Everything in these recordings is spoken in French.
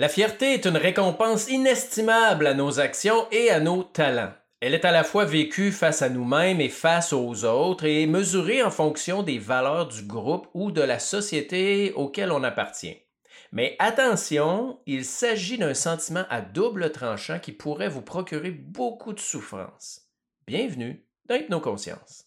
La fierté est une récompense inestimable à nos actions et à nos talents. Elle est à la fois vécue face à nous-mêmes et face aux autres et mesurée en fonction des valeurs du groupe ou de la société auquel on appartient. Mais attention, il s'agit d'un sentiment à double tranchant qui pourrait vous procurer beaucoup de souffrance. Bienvenue dans Hypnoconscience.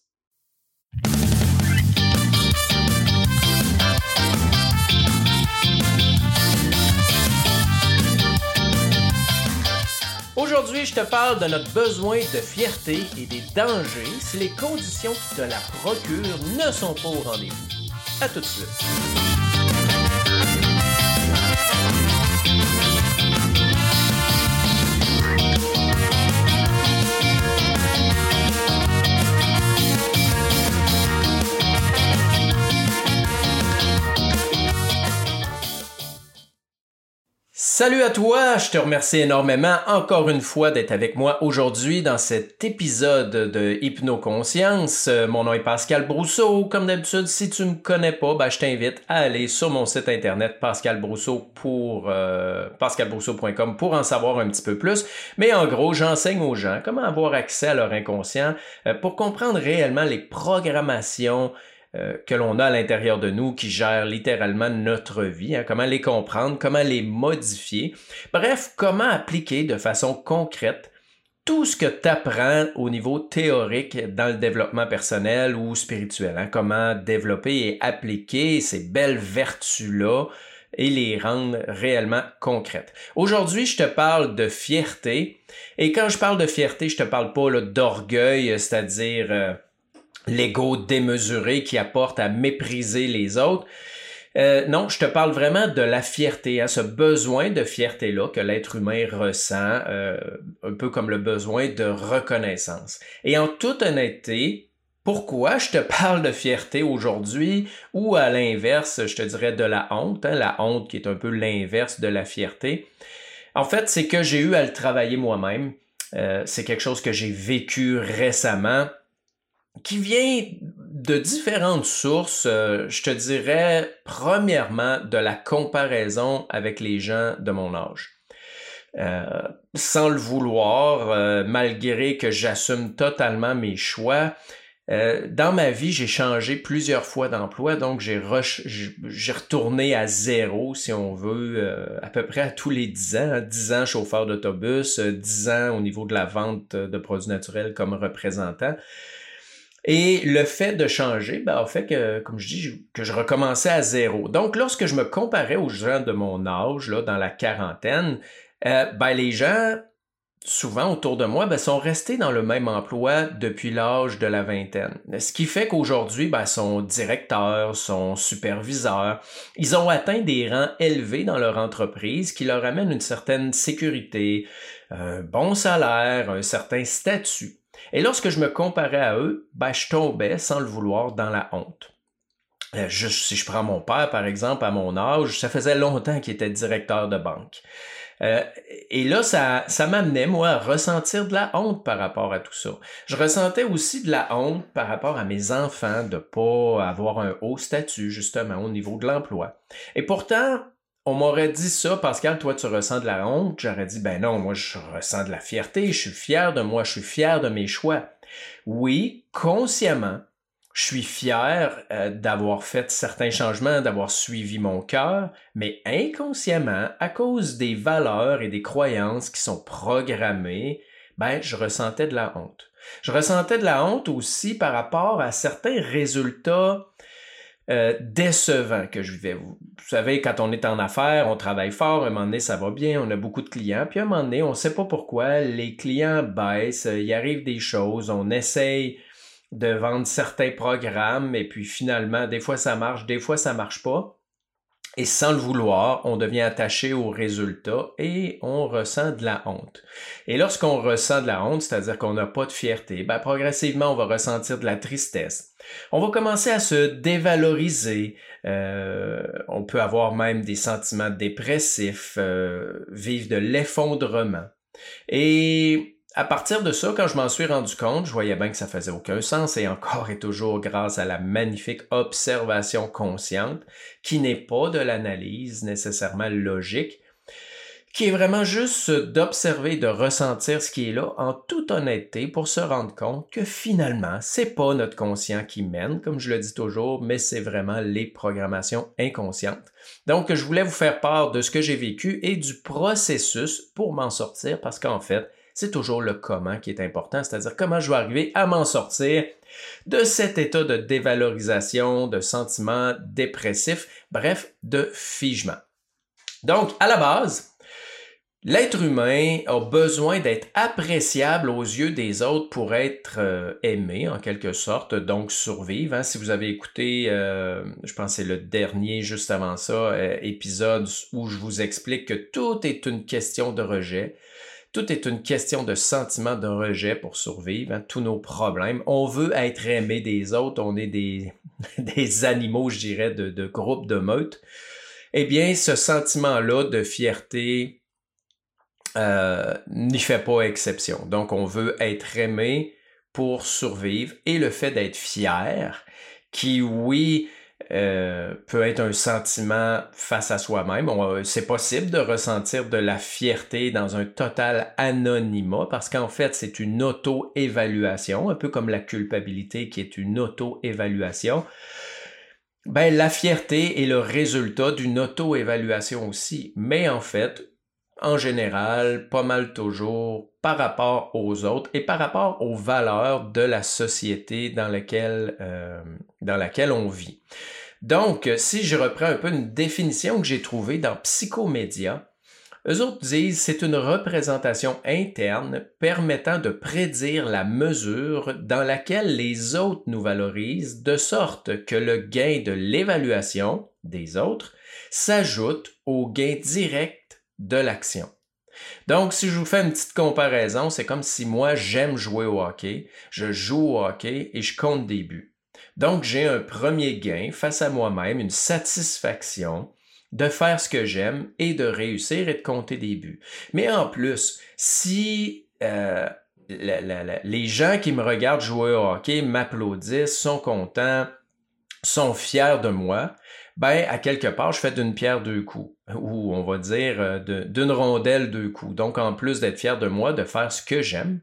Aujourd'hui, je te parle de notre besoin de fierté et des dangers si les conditions qui te la procurent ne sont pas au rendez-vous. À tout de suite. Salut à toi, je te remercie énormément encore une fois d'être avec moi aujourd'hui dans cet épisode de Hypnoconscience. Mon nom est Pascal Brousseau. Comme d'habitude, si tu me connais pas, ben, je t'invite à aller sur mon site internet Pascal Brousseau pour euh, pascalbrousseau.com pour en savoir un petit peu plus. Mais en gros, j'enseigne aux gens comment avoir accès à leur inconscient euh, pour comprendre réellement les programmations euh, que l'on a à l'intérieur de nous qui gèrent littéralement notre vie, hein, comment les comprendre, comment les modifier, bref, comment appliquer de façon concrète tout ce que tu apprends au niveau théorique dans le développement personnel ou spirituel, hein, comment développer et appliquer ces belles vertus-là et les rendre réellement concrètes. Aujourd'hui, je te parle de fierté. Et quand je parle de fierté, je te parle pas d'orgueil, c'est-à-dire euh, l'ego démesuré qui apporte à mépriser les autres. Euh, non, je te parle vraiment de la fierté, hein, ce besoin de fierté-là que l'être humain ressent, euh, un peu comme le besoin de reconnaissance. Et en toute honnêteté, pourquoi je te parle de fierté aujourd'hui ou à l'inverse, je te dirais de la honte, hein, la honte qui est un peu l'inverse de la fierté? En fait, c'est que j'ai eu à le travailler moi-même. Euh, c'est quelque chose que j'ai vécu récemment qui vient de différentes sources. Euh, je te dirais, premièrement, de la comparaison avec les gens de mon âge. Euh, sans le vouloir, euh, malgré que j'assume totalement mes choix, dans ma vie, j'ai changé plusieurs fois d'emploi, donc j'ai retourné à zéro, si on veut, à peu près à tous les dix ans. Dix ans chauffeur d'autobus, dix ans au niveau de la vente de produits naturels comme représentant. Et le fait de changer, ben, fait que, comme je dis, que je recommençais à zéro. Donc, lorsque je me comparais aux gens de mon âge, là, dans la quarantaine, euh, ben, les gens, souvent autour de moi, ben, sont restés dans le même emploi depuis l'âge de la vingtaine. Ce qui fait qu'aujourd'hui, ben, sont directeurs, sont superviseurs. Ils ont atteint des rangs élevés dans leur entreprise qui leur amènent une certaine sécurité, un bon salaire, un certain statut. Et lorsque je me comparais à eux, ben, je tombais sans le vouloir dans la honte. Euh, si je prends mon père, par exemple, à mon âge, ça faisait longtemps qu'il était directeur de banque. Euh, et là, ça, m'amenait, moi, à ressentir de la honte par rapport à tout ça. Je ressentais aussi de la honte par rapport à mes enfants de pas avoir un haut statut, justement, au niveau de l'emploi. Et pourtant, on m'aurait dit ça, Pascal, toi tu ressens de la honte. J'aurais dit, ben non, moi je ressens de la fierté, je suis fier de moi, je suis fier de mes choix. Oui, consciemment, je suis fier euh, d'avoir fait certains changements, d'avoir suivi mon cœur, mais inconsciemment, à cause des valeurs et des croyances qui sont programmées, ben je ressentais de la honte. Je ressentais de la honte aussi par rapport à certains résultats euh, décevant que je vivais. Vous, savez, quand on est en affaires, on travaille fort, à un moment donné, ça va bien, on a beaucoup de clients, puis à un moment donné, on ne sait pas pourquoi, les clients baissent, il arrive des choses, on essaye de vendre certains programmes, et puis finalement, des fois ça marche, des fois ça marche pas. Et sans le vouloir, on devient attaché au résultat et on ressent de la honte. Et lorsqu'on ressent de la honte, c'est-à-dire qu'on n'a pas de fierté, ben, progressivement, on va ressentir de la tristesse. On va commencer à se dévaloriser. Euh, on peut avoir même des sentiments dépressifs, euh, vivre de l'effondrement. Et à partir de ça, quand je m'en suis rendu compte, je voyais bien que ça faisait aucun sens et encore et toujours grâce à la magnifique observation consciente qui n'est pas de l'analyse nécessairement logique. qui est vraiment juste d'observer, de ressentir ce qui est là en toute honnêteté pour se rendre compte que finalement, c'est pas notre conscient qui mène, comme je le dis toujours, mais c'est vraiment les programmations inconscientes. Donc, je voulais vous faire part de ce que j'ai vécu et du processus pour m'en sortir parce qu'en fait, c'est toujours le comment qui est important, c'est-à-dire comment je vais arriver à m'en sortir de cet état de dévalorisation, de sentiments dépressifs, bref, de figement. Donc, à la base, L'être humain a besoin d'être appréciable aux yeux des autres pour être euh, aimé en quelque sorte, donc survivre. Hein. Si vous avez écouté, euh, je pense que c'est le dernier juste avant ça, euh, épisode où je vous explique que tout est une question de rejet. Tout est une question de sentiment de rejet pour survivre, hein. tous nos problèmes. On veut être aimé des autres, on est des, animaux, je dirais, de, de groupe, de meute. Eh bien, ce sentiment-là de fierté, euh, n'y fait pas exception. Donc, on veut être aimé pour survivre et le fait d'être fier, qui, oui, euh, peut être un sentiment face à soi-même. C'est possible de ressentir de la fierté dans un total anonymat parce qu'en fait, c'est une auto-évaluation, un peu comme la culpabilité qui est une auto-évaluation. Ben, la fierté est le résultat d'une auto-évaluation aussi. Mais en fait, en général, pas mal toujours par rapport aux autres et par rapport aux valeurs de la société dans laquelle, euh, dans laquelle on vit. Donc, si je reprends un peu une définition que j'ai trouvée dans Psychomédia, eux autres disent c'est une représentation interne permettant de prédire la mesure dans laquelle les autres nous valorisent, de sorte que le gain de l'évaluation des autres s'ajoute au gain direct de l'action. Donc, si je vous fais une petite comparaison, c'est comme si moi, j'aime jouer au hockey, je joue au hockey et je compte des buts. Donc, j'ai un premier gain face à moi-même, une satisfaction de faire ce que j'aime et de réussir et de compter des buts. Mais en plus, si euh, les gens qui me regardent jouer au hockey m'applaudissent, sont contents, sont fiers de moi, ben à quelque part, je fais d'une pierre deux coups, ou on va dire euh, d'une rondelle deux coups. Donc, en plus d'être fier de moi, de faire ce que j'aime,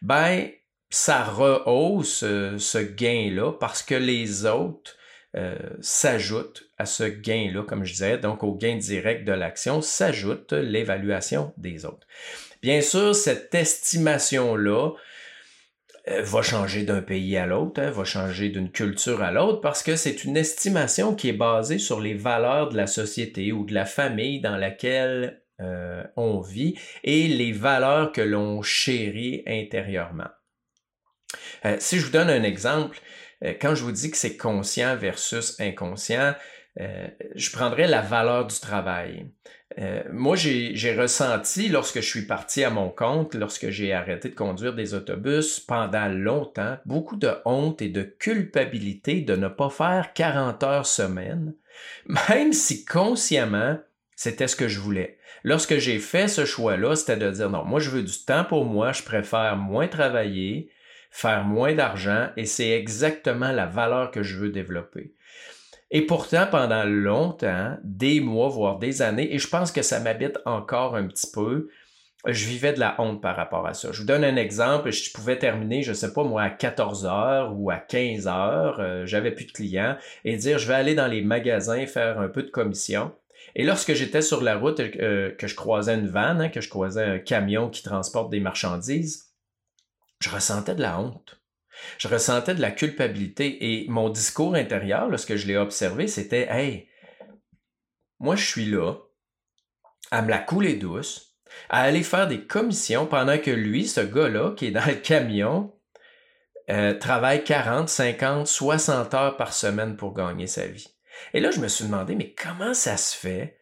ben ça rehausse euh, ce gain-là parce que les autres euh, s'ajoutent à ce gain-là, comme je disais, donc au gain direct de l'action, s'ajoute l'évaluation des autres. Bien sûr, cette estimation-là, euh, va changer d'un pays à l'autre, hein, va changer d'une culture à l'autre, parce que c'est une estimation qui est basée sur les valeurs de la société ou de la famille dans laquelle euh, on vit et les valeurs que l'on chérit intérieurement. Euh, si je vous donne un exemple, quand je vous dis que c'est conscient versus inconscient, je prendrais la valeur du travail. Euh, moi, j'ai ressenti lorsque je suis parti à mon compte, lorsque j'ai arrêté de conduire des autobus pendant longtemps, beaucoup de honte et de culpabilité de ne pas faire 40 heures semaine, même si consciemment, c'était ce que je voulais. Lorsque j'ai fait ce choix-là, c'était de dire non, moi je veux du temps pour moi, je préfère moins travailler, faire moins d'argent et c'est exactement la valeur que je veux développer. Et pourtant, pendant longtemps, des mois, voire des années, et je pense que ça m'habite encore un petit peu, je vivais de la honte par rapport à ça. Je vous donne un exemple, je pouvais terminer, je sais pas moi, à 14 heures ou à 15 heures, euh, j'avais plus de clients, et dire je vais aller dans les magasins faire un peu de commission. Et lorsque j'étais sur la route, euh, que je croisais une vanne, hein, que je croisais un camion qui transporte des marchandises, je ressentais de la honte. Je ressentais de la culpabilité et mon discours intérieur, lorsque je l'ai observé, c'était Hey, moi je suis là, à me la couler douce, à aller faire des commissions pendant que lui, ce gars-là, qui est dans le camion, euh, travaille 40, 50, 60 heures par semaine pour gagner sa vie. Et là, je me suis demandé, mais comment ça se fait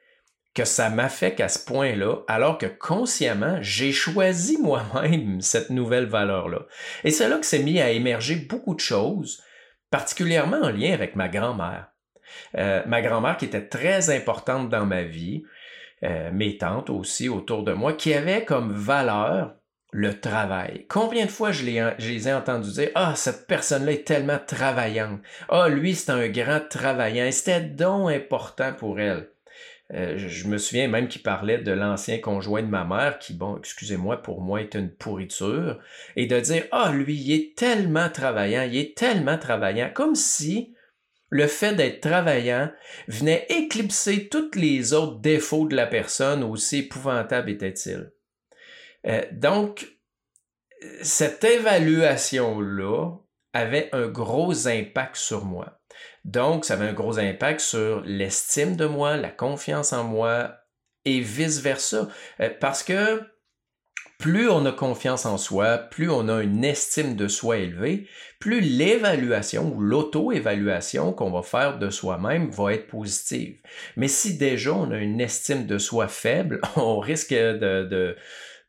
que ça m'affecte à ce point-là, alors que consciemment, j'ai choisi moi-même cette nouvelle valeur-là. Et c'est là que s'est mis à émerger beaucoup de choses, particulièrement en lien avec ma grand-mère. Euh, ma grand-mère qui était très importante dans ma vie, euh, mes tantes aussi autour de moi, qui avaient comme valeur le travail. Combien de fois je, les, ai entendus dire Ah, cette personne-là est tellement travaillante. Ah, lui, c'est un grand travaillant. C'était donc important pour elle. Euh, je me souviens même qu'il parlait de l'ancien conjoint de ma mère, qui, bon, excusez-moi, pour moi est une pourriture, et de dire, ah, lui, il est tellement travaillant, il est tellement travaillant, comme si le fait d'être travaillant venait éclipser tous les autres défauts de la personne, aussi épouvantable était-il. Euh, donc, cette évaluation-là avait un gros impact sur moi. Donc, ça avait un gros impact sur l'estime de moi, la confiance en moi et vice-versa. Euh, parce que plus on a confiance en soi, plus on a une estime de soi élevée, plus l'évaluation ou l'auto-évaluation qu'on va faire de soi-même va être positive. Mais si déjà on a une estime de soi faible, on risque de,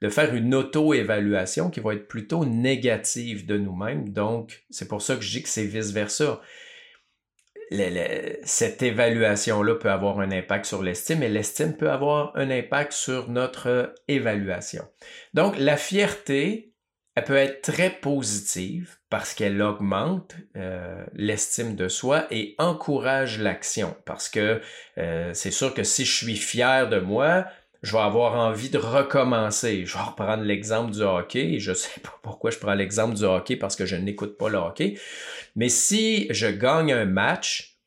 de faire une auto-évaluation qui va être plutôt négative de nous-mêmes. Donc, c'est pour ça que je dis que c'est vice-versa cette évaluation-là peut avoir un impact sur l'estime et l'estime peut avoir un impact sur notre évaluation. Donc, la fierté, elle peut être très positive parce qu'elle augmente euh, l'estime de soi et encourage l'action. Parce que euh, c'est sûr que si je suis fier de moi, je vais avoir envie de recommencer. Je vais reprendre l'exemple du hockey. Je ne sais pas pourquoi je prends l'exemple du hockey parce que je n'écoute pas le hockey. Mais si je gagne un match,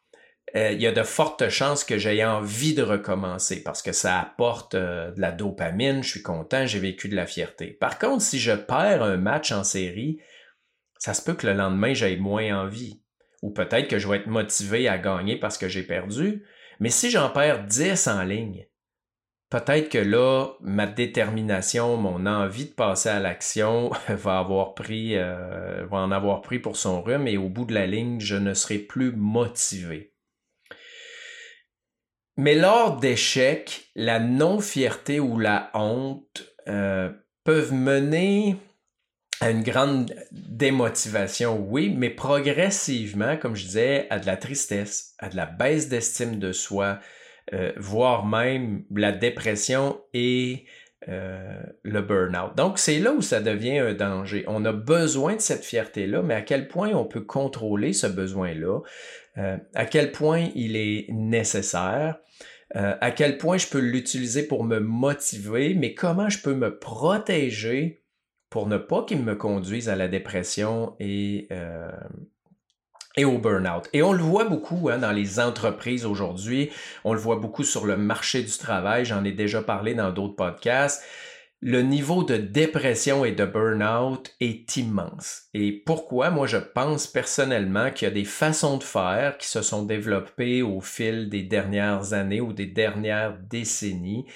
euh, il y a de fortes chances que j'aie envie de recommencer parce que ça apporte euh, de la dopamine, je suis content, j'ai vécu de la fierté. Par contre, si je perds un match en série, ça se peut que le lendemain, j'aie moins envie. Ou peut-être que je vais être motivé à gagner parce que j'ai perdu. Mais si j'en perds 10 en ligne, peut-être que là, ma détermination, mon envie de passer à l'action va avoir pris, euh, en avoir pris pour son rhume et au bout de la ligne, je ne serai plus motivé. Mais lors d'échecs, la non-fierté ou la honte euh, peuvent mener à une grande démotivation, oui, mais progressivement, comme je disais, à de la tristesse, à de la baisse d'estime de soi, euh, voire même la dépression et euh, le burn-out. Donc, c'est là où ça devient un danger. On a besoin de cette fierté-là, mais à quel point on peut contrôler ce besoin-là, euh, à quel point il est nécessaire, à quel point je peux l'utiliser pour me motiver, mais comment je peux me protéger pour ne pas qu'il me conduise à la dépression et et au burn-out. Et on le voit beaucoup hein, dans les entreprises aujourd'hui, on le voit beaucoup sur le marché du travail, j'en ai déjà parlé dans d'autres podcasts. Le niveau de dépression et de burn-out est immense. Et pourquoi? Moi, je pense personnellement qu'il y a des façons de faire qui se sont développées au fil des dernières années ou des dernières décennies,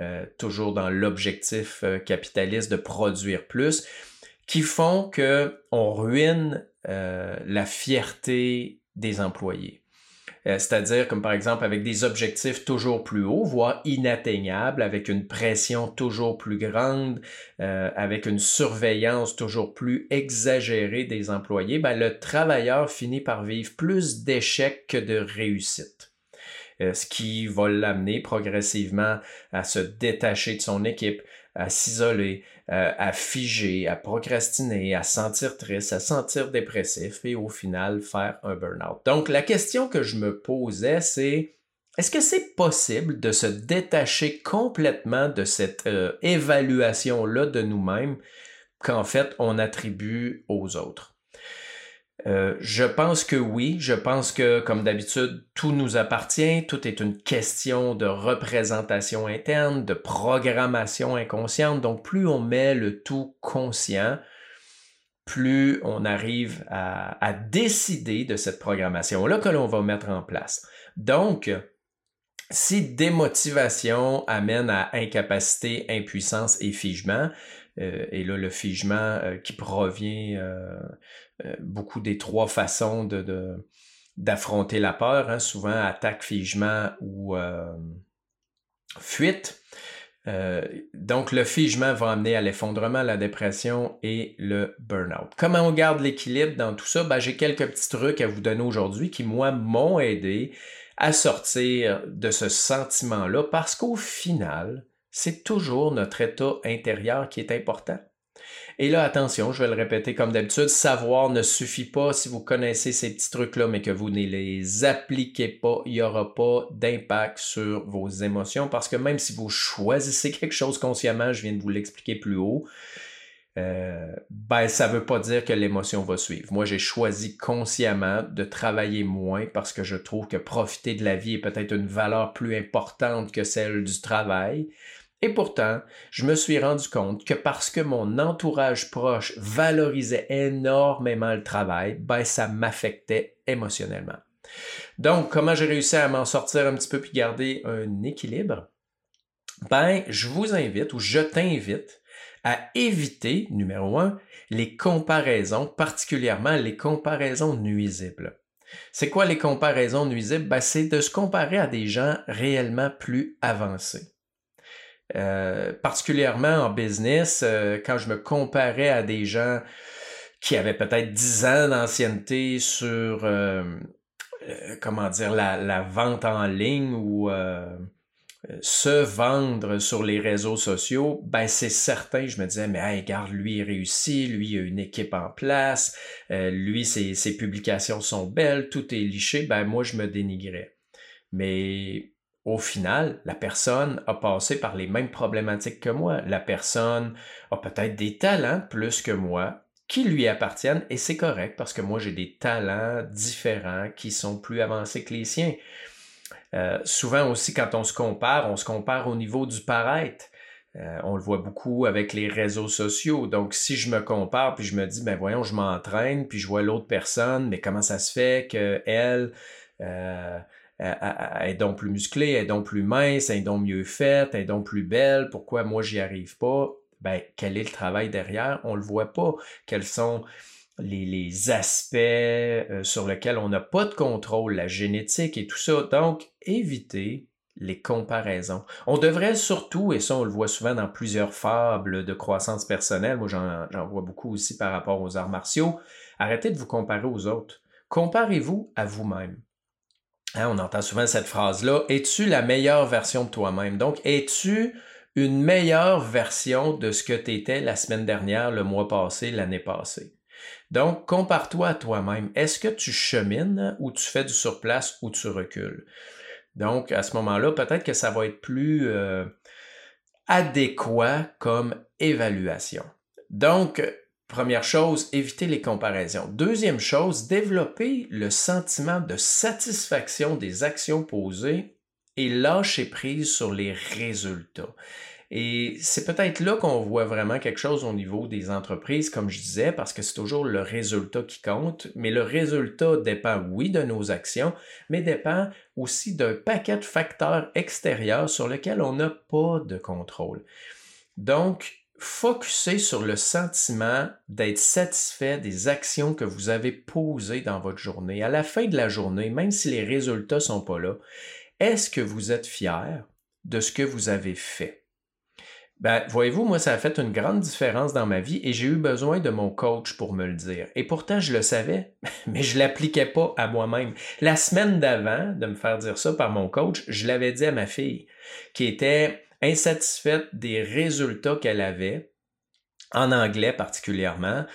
euh, toujours dans l'objectif euh, capitaliste de produire plus, qui font que on ruine euh, la fierté des employés. Euh, c'est-à-dire comme par exemple avec des objectifs toujours plus hauts, voire inatteignables, avec une pression toujours plus grande, euh, avec une surveillance toujours plus exagérée des employés, ben, le travailleur finit par vivre plus d'échecs que de réussites. ce qui va l'amener progressivement à se détacher de son équipe, à s'isoler, euh, à figer, à procrastiner, à sentir triste, à sentir dépressif et au final faire un burn-out. Donc la question que je me posais, c'est est-ce que c'est possible de se détacher complètement de cette euh, évaluation-là de nous-mêmes qu'en fait on attribue aux autres? Euh, je pense que oui. Je pense que, comme d'habitude, tout nous appartient. Tout est une question de représentation interne, de programmation inconsciente. Donc, plus on met le tout conscient, plus on arrive à, à décider de cette programmation-là que l'on va mettre en place. Donc, si démotivation amène à incapacité, impuissance et figement, et là, le figement euh, qui provient euh, beaucoup des trois façons d'affronter la peur, hein, souvent attaque, figement ou fuite. donc, le figement va amener à l'effondrement, la dépression et le burn-out. Comment on garde l'équilibre dans tout ça? Ben, j'ai quelques petits trucs à vous donner aujourd'hui qui, moi, m'ont aidé à sortir de ce sentiment-là parce qu'au final, c'est toujours notre état intérieur qui est important. Et là, attention, je vais le répéter comme d'habitude, savoir ne suffit pas si vous connaissez ces petits trucs-là, mais que vous ne les appliquez pas, il n'y aura pas d'impact sur vos émotions parce que même si vous choisissez quelque chose consciemment, je viens de vous l'expliquer plus haut, euh, ben, ça ne veut pas dire que l'émotion va suivre. Moi, j'ai choisi consciemment de travailler moins parce que je trouve que profiter de la vie est peut-être une valeur plus importante que celle du travail. Et pourtant, je me suis rendu compte que parce que mon entourage proche valorisait énormément le travail, ben ça m'affectait émotionnellement. Donc, comment j'ai réussi à m'en sortir un petit peu puis garder un équilibre? Ben, je vous invite ou je t'invite à éviter, numéro un, les comparaisons, particulièrement les comparaisons nuisibles. C'est quoi les comparaisons nuisibles? Ben, c'est de se comparer à des gens réellement plus avancés. Euh, particulièrement en business, euh, quand je me comparais à des gens qui avaient peut-être 10 ans d'ancienneté sur, euh, comment dire, la, vente en ligne ou se vendre sur les réseaux sociaux, ben c'est certain, je me disais, mais hey, regarde, lui il réussit, lui il a une équipe en place, lui ses, ses publications sont belles, tout est liché, ben moi je me dénigrais. Mais au final, la personne a passé par les mêmes problématiques que moi. La personne a peut-être des talents plus que moi qui lui appartiennent et c'est correct parce que moi j'ai des talents différents qui sont plus avancés que les siens. Euh, souvent aussi quand on se compare, on se compare au niveau du paraître. Euh, on le voit beaucoup avec les réseaux sociaux. Donc, si je me compare puis je me dis, ben voyons, je m'entraîne puis je vois l'autre personne, mais comment ça se fait que elle euh, elle est donc plus musclée, elle est donc plus mince, elle est donc mieux faite, elle est donc plus belle, pourquoi moi j'y arrive pas? Ben, quel est le travail derrière? On le voit pas. Quels sont les, aspects euh, sur lesquels on n'a pas de contrôle, la génétique et tout ça? Donc, évitez les comparaisons. On devrait surtout, et ça on le voit souvent dans plusieurs fables de croissance personnelle, moi j'en vois beaucoup aussi par rapport aux arts martiaux, arrêtez de vous comparer aux autres. Comparez-vous à vous-même. Hein, on entend souvent cette phrase-là. Es-tu la meilleure version de toi-même? Donc, es-tu une meilleure version de ce que tu étais la semaine dernière, le mois passé, l'année passée? Donc, compare-toi à toi-même. Est-ce que tu chemines ou tu fais du surplace ou tu recules? Donc, à ce moment-là, peut-être que ça va être plus euh, adéquat comme évaluation. Donc, Première chose, éviter les comparaisons. Deuxième chose, développer le sentiment de satisfaction des actions posées et lâcher prise sur les résultats. Et c'est peut-être là qu'on voit vraiment quelque chose au niveau des entreprises, comme je disais, parce que c'est toujours le résultat qui compte, mais le résultat dépend, oui, de nos actions, mais dépend aussi d'un paquet de facteurs extérieurs sur lesquels on n'a pas de contrôle. Donc, Focussez sur le sentiment d'être satisfait des actions que vous avez posées dans votre journée. À la fin de la journée, même si les résultats ne sont pas là, est-ce que vous êtes fier de ce que vous avez fait? Ben, voyez-vous, moi, ça a fait une grande différence dans ma vie et j'ai eu besoin de mon coach pour me le dire. Et pourtant, je le savais, mais je ne l'appliquais pas à moi-même. La semaine d'avant de me faire dire ça par mon coach, je l'avais dit à ma fille, qui était insatisfaite des résultats qu'elle avait, en anglais particulièrement.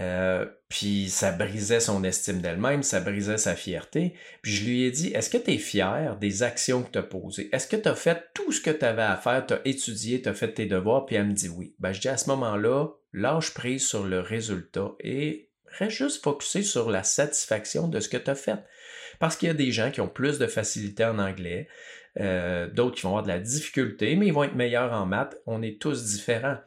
Euh, puis ça brisait son estime d'elle-même, ça brisait sa fierté. Puis je lui ai dit, est-ce que tu es fier des actions que tu as posées? Est-ce que tu as fait tout ce que tu avais à faire, tu as étudié, tu as fait tes devoirs? Puis elle me dit oui. Ben, je dis à ce moment-là, lâche prise sur le résultat et reste juste focusé sur la satisfaction de ce que tu as fait. Parce qu'il y a des gens qui ont plus de facilité en anglais, euh, d'autres qui vont avoir de la difficulté, mais ils vont être meilleurs en maths. On est tous différents.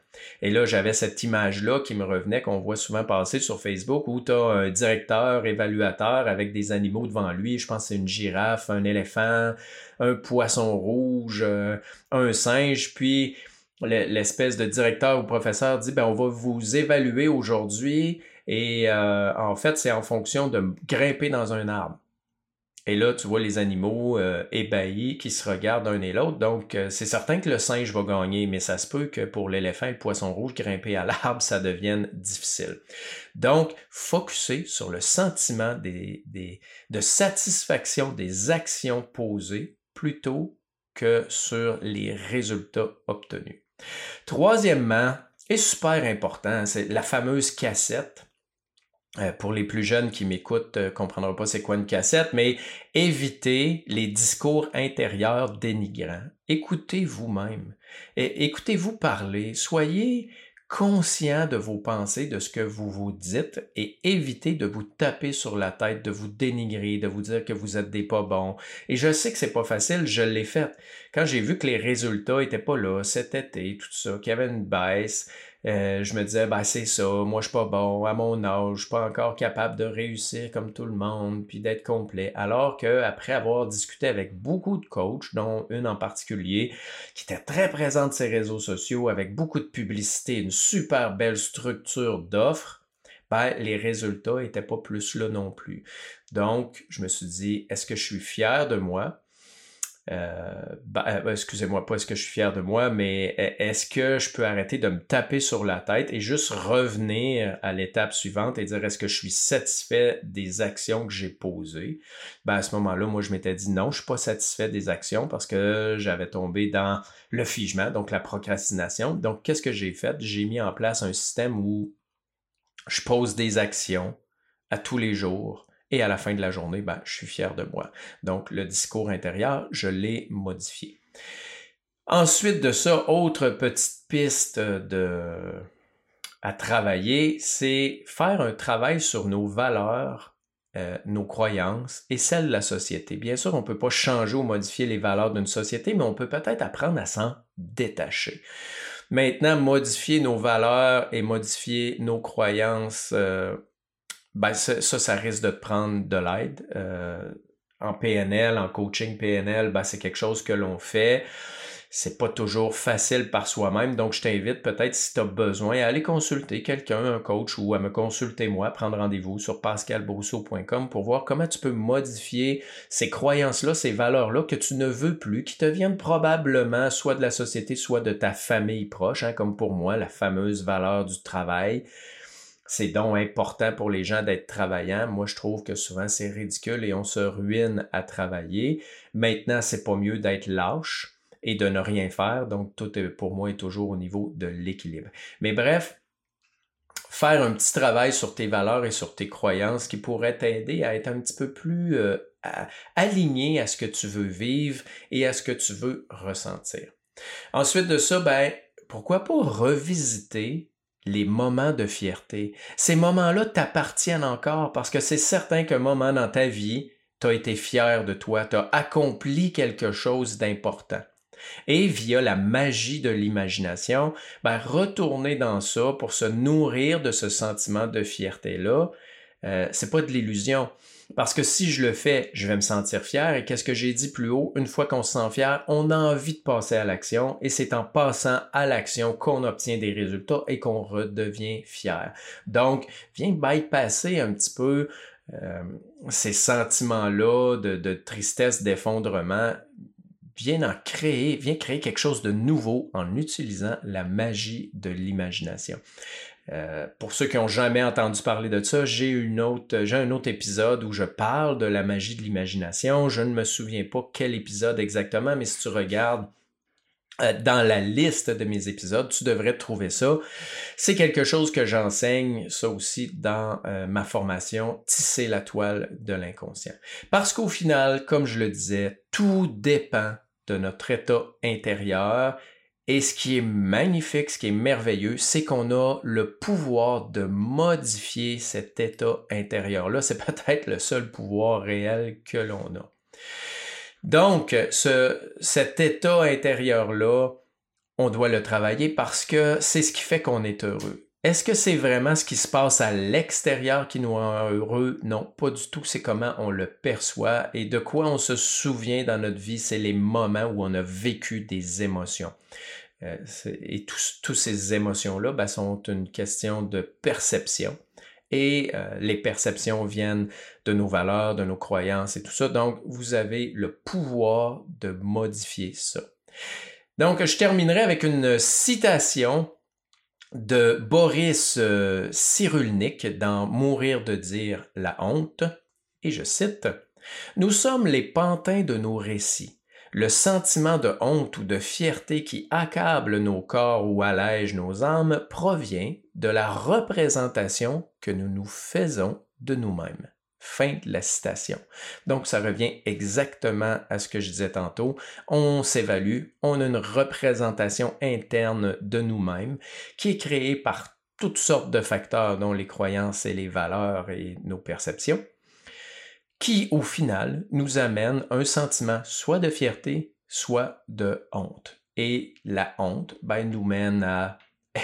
Et là, j'avais cette image-là qui me revenait, qu'on voit souvent passer sur Facebook, où tu as un directeur évaluateur avec des animaux devant lui. Je pense que c'est une girafe, un éléphant, un poisson rouge, euh, un singe. Puis l'espèce de directeur ou professeur dit, ben, on va vous évaluer aujourd'hui. Et euh, en fait, c'est en fonction de grimper dans un arbre. Et là, tu vois les animaux euh, ébahis qui se regardent l'un et l'autre. Donc, euh, c'est certain que le singe va gagner, mais ça se peut que pour l'éléphant et le poisson rouge, grimper à l'arbre, ça devienne difficile. Donc, focuser sur le sentiment de satisfaction des actions posées plutôt que sur les résultats obtenus. Troisièmement, est super important. C'est la fameuse cassette. Euh, pour les plus jeunes qui m'écoutent, ne comprendront pas c'est quoi une cassette, mais évitez les discours intérieurs dénigrants. Écoutez vous-même. Écoutez-vous parler. Soyez conscient de vos pensées, de ce que vous vous dites et évitez de vous taper sur la tête, de vous dénigrer, de vous dire que vous êtes des pas bons. Et je sais que c'est pas facile, je l'ai fait. Quand j'ai vu que les résultats étaient pas là cet été, tout ça, qu'il y avait une baisse, euh, je me disais, ben c'est ça, moi je suis pas bon, à mon âge, je suis pas encore capable de réussir comme tout le monde, puis d'être complet. Alors que après avoir discuté avec beaucoup de coachs, dont une en particulier, qui était très présente sur ses réseaux sociaux, avec beaucoup de publicité, une super belle structure d'offres, ben, les résultats étaient pas plus là non plus. Donc, je me suis dit, est-ce que je suis fier de moi? Euh, bah, euh, excusez-moi, pas est-ce que je suis fier de moi, mais est-ce que je peux arrêter de me taper sur la tête et juste revenir à l'étape suivante et dire est-ce que je suis satisfait des actions que j'ai posées? Ben, à ce moment-là, moi, je m'étais dit non, je suis pas satisfait des actions parce que j'avais tombé dans le figement, donc la procrastination. Donc, qu'est-ce que j'ai fait? J'ai mis en place un système où je pose des actions à tous les jours et à la fin de la journée, ben, je suis fier de moi. Donc, le discours intérieur, je l'ai modifié. Ensuite de ça, autre petite piste de, à travailler, c'est faire un travail sur nos valeurs, euh, nos croyances et celles de la société. Bien sûr, on ne peut pas changer ou modifier les valeurs d'une société, mais on peut peut-être apprendre à s'en détacher. Maintenant, modifier nos valeurs et modifier nos croyances, euh, ben ça, ça, risque de prendre de l'aide. Euh, en PNL, en coaching PNL, ben, c'est quelque chose que l'on fait. C'est pas toujours facile par soi-même, donc je t'invite peut-être si tu as besoin à aller consulter quelqu'un, un coach ou à me consulter moi, prendre rendez-vous sur pascalbrousseau.com pour voir comment tu peux modifier ces croyances-là, ces valeurs-là que tu ne veux plus, qui te viennent probablement soit de la société, soit de ta famille proche, hein, comme pour moi, la fameuse valeur du travail c'est donc important pour les gens d'être travaillants. Moi, je trouve que souvent c'est ridicule et on se ruine à travailler. Maintenant, c'est pas mieux d'être lâche et de ne rien faire. Donc, tout pour moi est toujours au niveau de l'équilibre. Mais bref, faire un petit travail sur tes valeurs et sur tes croyances qui pourrait t'aider à être un petit peu plus euh, aligné à ce que tu veux vivre et à ce que tu veux ressentir. Ensuite de ça, ben, pourquoi pas revisiter les moments de fierté. Ces moments-là t'appartiennent encore parce que c'est certain qu'un moment dans ta vie, tu as été fier de toi, tu as accompli quelque chose d'important. Et via la magie de l'imagination, ben, retourner dans ça pour se nourrir de ce sentiment de fierté-là, euh, c'est pas de l'illusion. Parce que si je le fais, je vais me sentir fier. Et qu'est-ce que j'ai dit plus haut? Une fois qu'on se sent fier, on a envie de passer à l'action. Et c'est en passant à l'action qu'on obtient des résultats et qu'on redevient fier. Donc, viens bypasser un petit peu euh, ces sentiments-là de, de tristesse, d'effondrement. Viens en créer, viens créer quelque chose de nouveau en utilisant la magie de l'imagination. Euh, pour ceux qui n'ont jamais entendu parler de ça, j'ai une autre, j'ai un autre épisode où je parle de la magie de l'imagination. Je ne me souviens pas quel épisode exactement, mais si tu regardes euh, dans la liste de mes épisodes, tu devrais trouver ça. C'est quelque chose que j'enseigne, ça aussi, dans euh, ma formation Tisser la toile de l'inconscient. Parce qu'au final, comme je le disais, tout dépend de notre état intérieur et ce qui est magnifique, ce qui est merveilleux, c'est qu'on a le pouvoir de modifier cet état intérieur-là. C'est peut-être le seul pouvoir réel que l'on a. Donc, ce, cet état intérieur-là, on doit le travailler parce que c'est ce qui fait qu'on est heureux. Est-ce que c'est vraiment ce qui se passe à l'extérieur qui nous rend heureux? Non, pas du tout. C'est comment on le perçoit et de quoi on se souvient dans notre vie. C'est les moments où on a vécu des émotions. Euh, et toutes ces émotions-là ben, sont une question de perception. Et euh, les perceptions viennent de nos valeurs, de nos croyances et tout ça. Donc, vous avez le pouvoir de modifier ça. Donc, je terminerai avec une citation de Boris euh, Cyrulnik dans Mourir de dire la honte. Et je cite Nous sommes les pantins de nos récits Le sentiment de honte ou de fierté qui accable nos corps ou allège nos âmes provient de la représentation que nous nous faisons de nous-mêmes. Fin de la citation. Donc, ça revient exactement à ce que je disais tantôt. On s'évalue, on a une représentation interne de nous-mêmes qui est créée par toutes sortes de facteurs, dont les croyances et les valeurs et nos perceptions, qui, au final, nous amènent un sentiment soit de fierté, soit de honte. Et la honte ben, nous mène à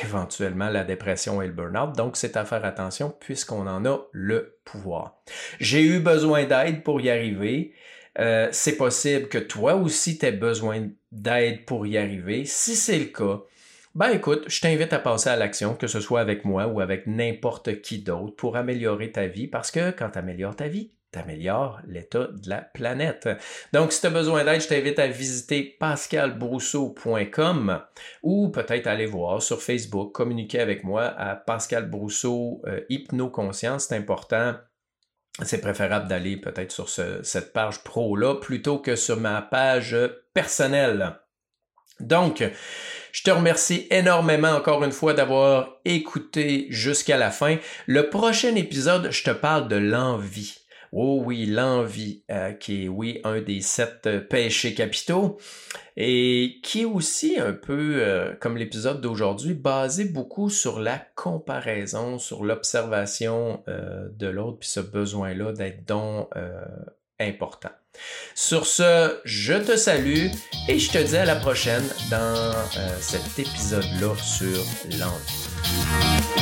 éventuellement la dépression et le burn-out. Donc, c'est à faire attention puisqu'on en a le pouvoir. J'ai eu besoin d'aide pour y arriver. Euh, c'est possible que toi aussi tu besoin d'aide pour y arriver. Si c'est le cas, ben écoute, je t'invite à passer à l'action, que ce soit avec moi ou avec n'importe qui d'autre, pour améliorer ta vie, parce que quand tu améliores ta vie, t'améliores l'état de la planète. Donc, si tu as besoin d'aide, je t'invite à visiter pascalbrousseau.com ou peut-être aller voir sur Facebook, communiquer avec moi à Pascal Brousseau euh, Hypnoconscience. C'est important. C'est préférable d'aller peut-être sur cette page pro-là plutôt que sur ma page personnelle. Donc, je te remercie énormément encore une fois d'avoir écouté jusqu'à la fin. Le prochain épisode, je te parle de l'envie. Oh oui, l'envie, euh, qui est, oui, un des sept euh, péchés capitaux, et qui est aussi un peu, euh, comme l'épisode d'aujourd'hui, basé beaucoup sur la comparaison, sur l'observation de l'autre, puis ce besoin-là d'être donc important. Sur ce, je te salue et je te dis à la prochaine dans cet épisode-là sur l'envie.